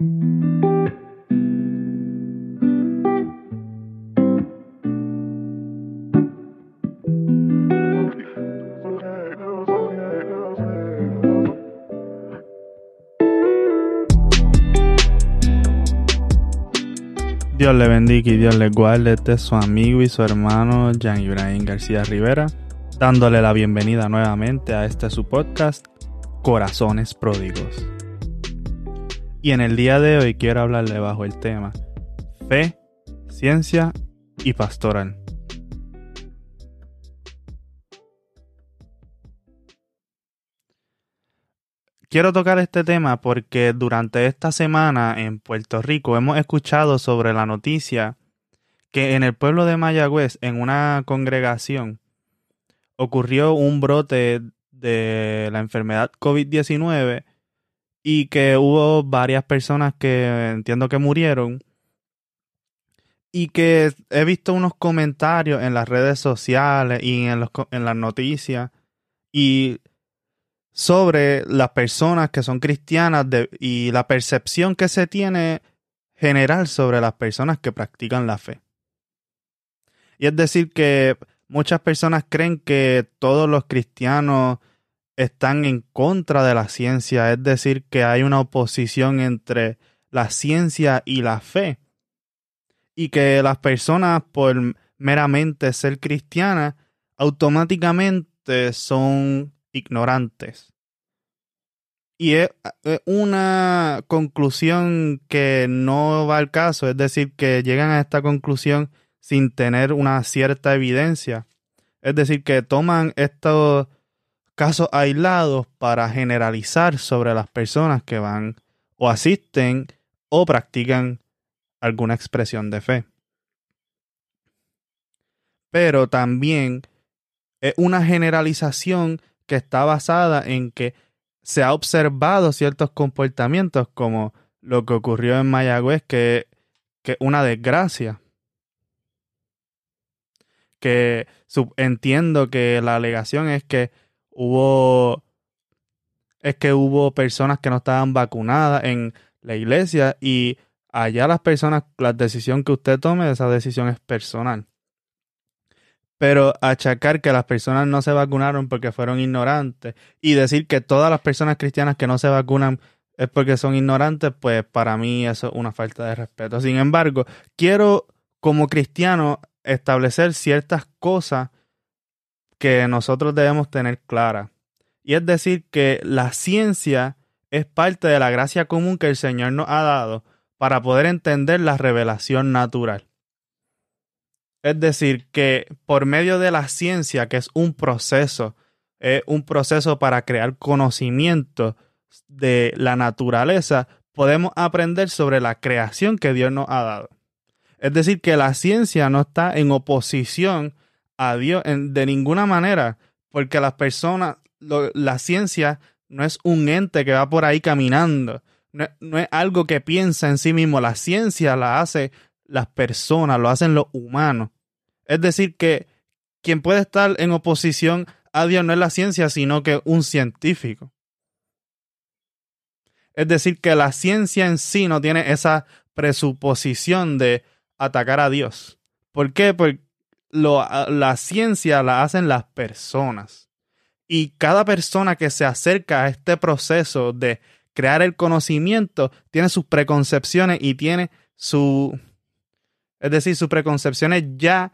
Dios le bendiga y Dios le guarde. Este es su amigo y su hermano Jean Ibrahim García Rivera, dándole la bienvenida nuevamente a este su podcast, Corazones Pródigos. Y en el día de hoy quiero hablarle bajo el tema Fe, Ciencia y Pastoral. Quiero tocar este tema porque durante esta semana en Puerto Rico hemos escuchado sobre la noticia que en el pueblo de Mayagüez, en una congregación, ocurrió un brote de la enfermedad COVID-19 y que hubo varias personas que entiendo que murieron y que he visto unos comentarios en las redes sociales y en, los, en las noticias y sobre las personas que son cristianas y la percepción que se tiene general sobre las personas que practican la fe. Y es decir, que muchas personas creen que todos los cristianos están en contra de la ciencia, es decir, que hay una oposición entre la ciencia y la fe. Y que las personas, por meramente ser cristianas, automáticamente son ignorantes. Y es una conclusión que no va al caso, es decir, que llegan a esta conclusión sin tener una cierta evidencia. Es decir, que toman estos casos aislados para generalizar sobre las personas que van o asisten o practican alguna expresión de fe. Pero también es una generalización que está basada en que se ha observado ciertos comportamientos como lo que ocurrió en Mayagüez, que es una desgracia. Que entiendo que la alegación es que hubo es que hubo personas que no estaban vacunadas en la iglesia y allá las personas, la decisión que usted tome, esa decisión es personal. Pero achacar que las personas no se vacunaron porque fueron ignorantes y decir que todas las personas cristianas que no se vacunan es porque son ignorantes, pues para mí eso es una falta de respeto. Sin embargo, quiero como cristiano establecer ciertas cosas que nosotros debemos tener claras. Y es decir, que la ciencia es parte de la gracia común que el Señor nos ha dado para poder entender la revelación natural. Es decir, que por medio de la ciencia, que es un proceso, es un proceso para crear conocimiento de la naturaleza, podemos aprender sobre la creación que Dios nos ha dado. Es decir, que la ciencia no está en oposición a Dios de ninguna manera, porque las personas, la ciencia no es un ente que va por ahí caminando, no es algo que piensa en sí mismo, la ciencia la hace las personas, lo hacen los humanos. Es decir, que quien puede estar en oposición a Dios no es la ciencia, sino que un científico. Es decir, que la ciencia en sí no tiene esa presuposición de atacar a Dios. ¿Por qué? Porque la ciencia la hacen las personas. Y cada persona que se acerca a este proceso de crear el conocimiento tiene sus preconcepciones y tiene su, es decir, sus preconcepciones ya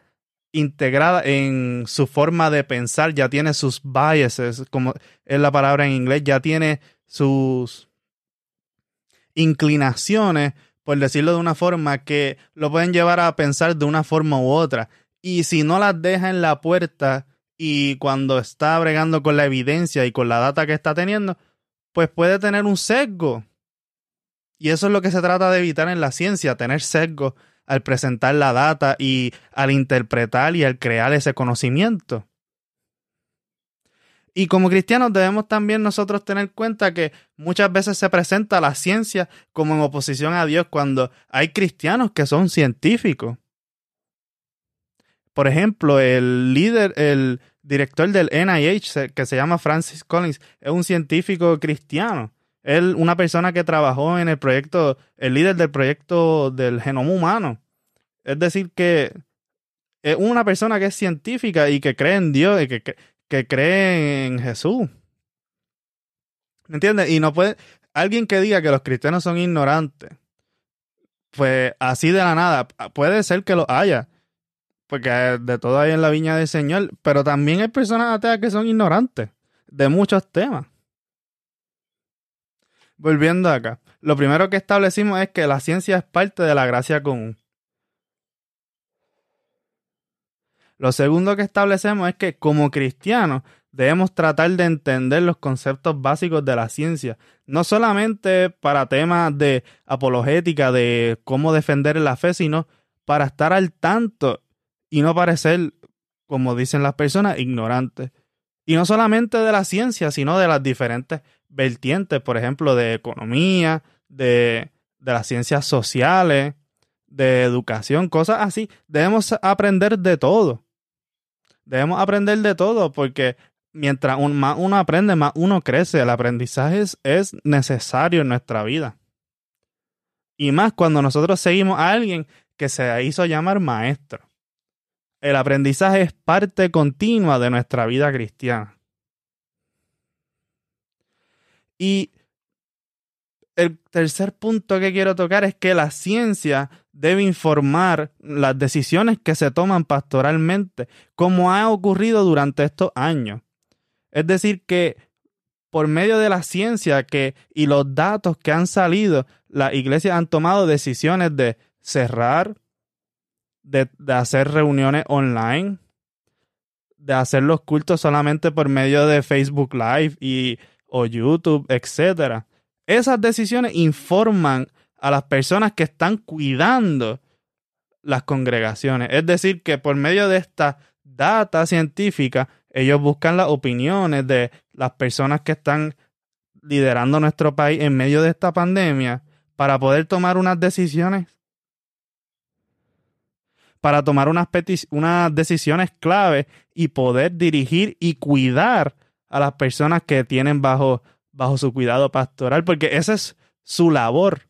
integradas en su forma de pensar, ya tiene sus biases, como es la palabra en inglés, ya tiene sus inclinaciones, por decirlo de una forma, que lo pueden llevar a pensar de una forma u otra. Y si no las deja en la puerta y cuando está bregando con la evidencia y con la data que está teniendo, pues puede tener un sesgo. Y eso es lo que se trata de evitar en la ciencia, tener sesgo al presentar la data y al interpretar y al crear ese conocimiento. Y como cristianos debemos también nosotros tener cuenta que muchas veces se presenta la ciencia como en oposición a Dios cuando hay cristianos que son científicos. Por ejemplo, el líder, el director del NIH, que se llama Francis Collins, es un científico cristiano. Él, una persona que trabajó en el proyecto, el líder del proyecto del genoma humano. Es decir, que es una persona que es científica y que cree en Dios y que, que, cree en Jesús. ¿Me entiendes? Y no puede, alguien que diga que los cristianos son ignorantes, pues así de la nada, puede ser que lo haya, porque de todo hay en la viña del Señor, pero también hay personas ateas que son ignorantes de muchos temas. Volviendo acá, lo primero que establecimos es que la ciencia es parte de la gracia común. Lo segundo que establecemos es que como cristianos debemos tratar de entender los conceptos básicos de la ciencia, no solamente para temas de apologética, de cómo defender la fe, sino para estar al tanto y no parecer, como dicen las personas, ignorantes. Y no solamente de la ciencia, sino de las diferentes vertientes, por ejemplo, de economía, de, de las ciencias sociales, de educación, cosas así. Debemos aprender de todo. Debemos aprender de todo porque mientras más uno aprende, más uno crece. El aprendizaje es, necesario en nuestra vida. Y más cuando nosotros seguimos a alguien que se hizo llamar maestro. El aprendizaje es parte continua de nuestra vida cristiana. Y el tercer punto que quiero tocar es que la ciencia debe informar las decisiones que se toman pastoralmente, como ha ocurrido durante estos años. Es decir, que por medio de la ciencia que, y los datos que han salido, las iglesias han tomado decisiones de cerrar, de, de hacer reuniones online, de hacer los cultos solamente por medio de Facebook Live y, o YouTube, etcétera esas decisiones informan a las personas que están cuidando las congregaciones. Es decir, que por medio de esta data científica, ellos buscan las opiniones de las personas que están liderando nuestro país en medio de esta pandemia para poder tomar unas decisiones para tomar unas, unas decisiones clave y poder dirigir y cuidar a las personas que tienen bajo bajo su cuidado pastoral, porque esa es su labor.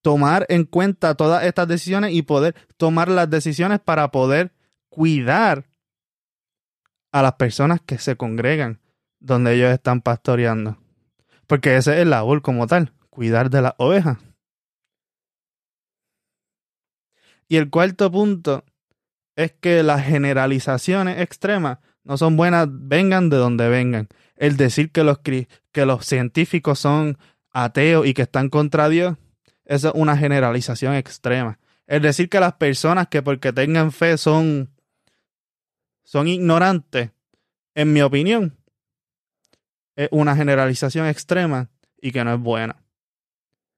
Tomar en cuenta todas estas decisiones y poder tomar las decisiones para poder cuidar a las personas que se congregan donde ellos están pastoreando. Porque ese es el labor como tal, cuidar de las ovejas. Y el cuarto punto es que las generalizaciones extremas no son buenas, vengan de donde vengan el decir que los, que los científicos son ateos y que están contra Dios, eso es una generalización extrema. El decir que las personas que porque tengan fe son, son ignorantes, en mi opinión, es una generalización extrema y que no es buena.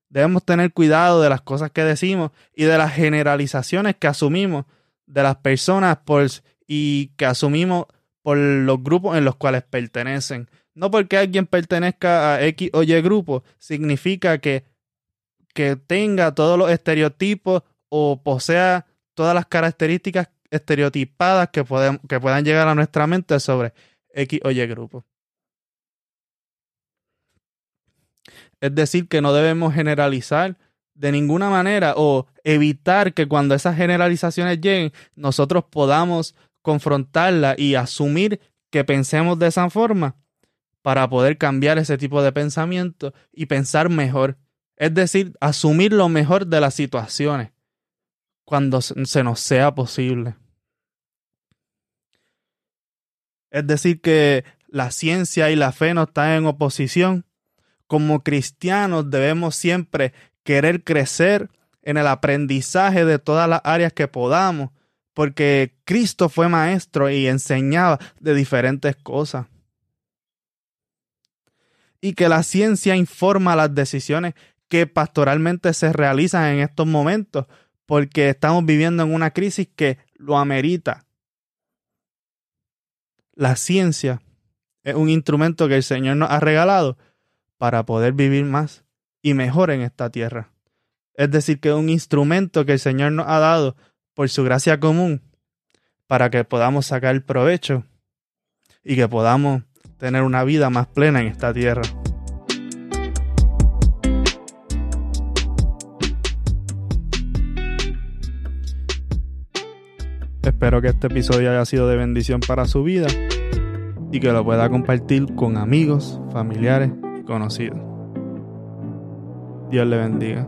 Debemos tener cuidado de las cosas que decimos y de las generalizaciones que asumimos de las personas por, y que asumimos por los grupos en los cuales pertenecen. No porque alguien pertenezca a X o Y grupo, significa que, que tenga todos los estereotipos o posea todas las características estereotipadas que, que puedan llegar a nuestra mente sobre X o Y grupo. Es decir, que no debemos generalizar de ninguna manera o evitar que cuando esas generalizaciones lleguen nosotros podamos confrontarla y asumir que pensemos de esa forma para poder cambiar ese tipo de pensamiento y pensar mejor. Es decir, asumir lo mejor de las situaciones cuando se nos sea posible. Es decir, que la ciencia y la fe no están en oposición. Como cristianos debemos siempre querer crecer en el aprendizaje de todas las áreas que podamos porque Cristo fue maestro y enseñaba de diferentes cosas. Y que la ciencia informa las decisiones que pastoralmente se realizan en estos momentos, porque estamos viviendo en una crisis que lo amerita. La ciencia es un instrumento que el Señor nos ha regalado para poder vivir más y mejor en esta tierra. Es decir, que es un instrumento que el Señor nos ha dado por su gracia común para que podamos sacar provecho y que podamos tener una vida más plena en esta tierra. Espero que este episodio haya sido de bendición para su vida y que lo pueda compartir con amigos, familiares y conocidos. Dios le bendiga.